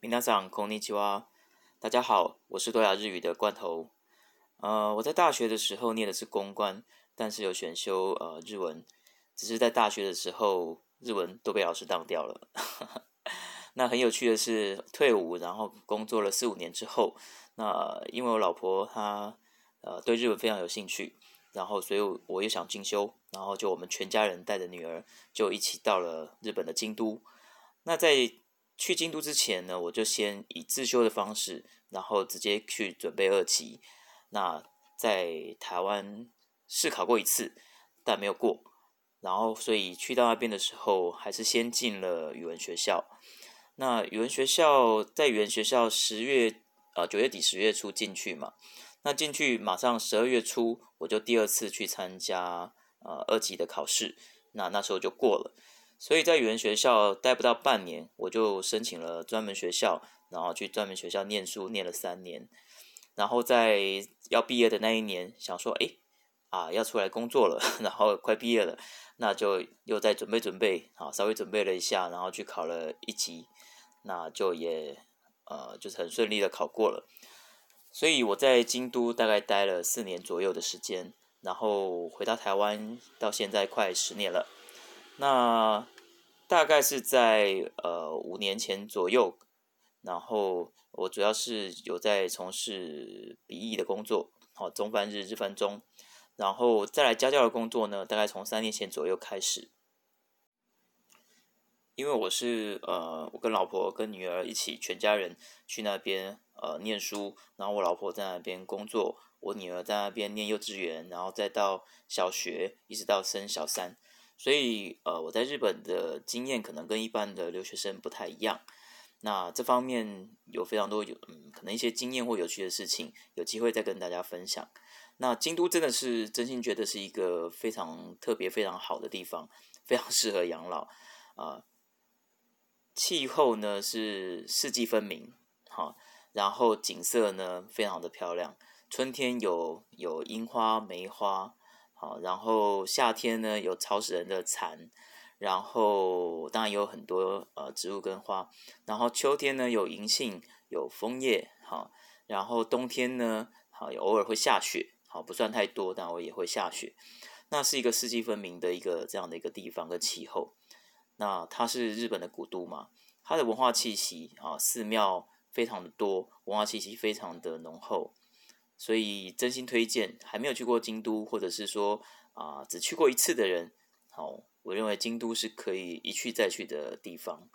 皆さんこんにちは。大家好，我是多雅日语的罐头。呃，我在大学的时候念的是公关，但是有选修呃日文，只是在大学的时候日文都被老师当掉了。那很有趣的是，退伍然后工作了四五年之后，那因为我老婆她呃对日文非常有兴趣，然后所以我又想进修，然后就我们全家人带着女儿就一起到了日本的京都。那在 去京都之前呢，我就先以自修的方式，然后直接去准备二级。那在台湾试考过一次，但没有过。然后所以去到那边的时候，还是先进了语文学校。那语文学校在语文学校十月呃九月底十月初进去嘛，那进去马上十二月初我就第二次去参加呃二级的考试，那那时候就过了。所以在语言学校待不到半年，我就申请了专门学校，然后去专门学校念书，念了三年。然后在要毕业的那一年，想说，哎，啊，要出来工作了，然后快毕业了，那就又在准备准备，啊，稍微准备了一下，然后去考了一级，那就也呃，就是很顺利的考过了。所以我在京都大概待了四年左右的时间，然后回到台湾，到现在快十年了。那大概是在呃五年前左右，然后我主要是有在从事笔译的工作，好中翻日，日翻中，然后再来家教的工作呢，大概从三年前左右开始。因为我是呃，我跟老婆跟女儿一起全家人去那边呃念书，然后我老婆在那边工作，我女儿在那边念幼稚园，然后再到小学，一直到升小三。所以，呃，我在日本的经验可能跟一般的留学生不太一样。那这方面有非常多有，嗯，可能一些经验或有趣的事情，有机会再跟大家分享。那京都真的是真心觉得是一个非常特别、非常好的地方，非常适合养老啊。气候呢是四季分明，好，然后景色呢非常的漂亮，春天有有樱花、梅花。好，然后夏天呢有超死人的蚕，然后当然也有很多呃植物跟花，然后秋天呢有银杏有枫叶，好，然后冬天呢好偶尔会下雪，好不算太多，但我也会下雪，那是一个四季分明的一个这样的一个地方跟气候，那它是日本的古都嘛，它的文化气息啊寺庙非常的多，文化气息非常的浓厚。所以真心推荐还没有去过京都，或者是说啊只去过一次的人，好，我认为京都是可以一去再去的地方。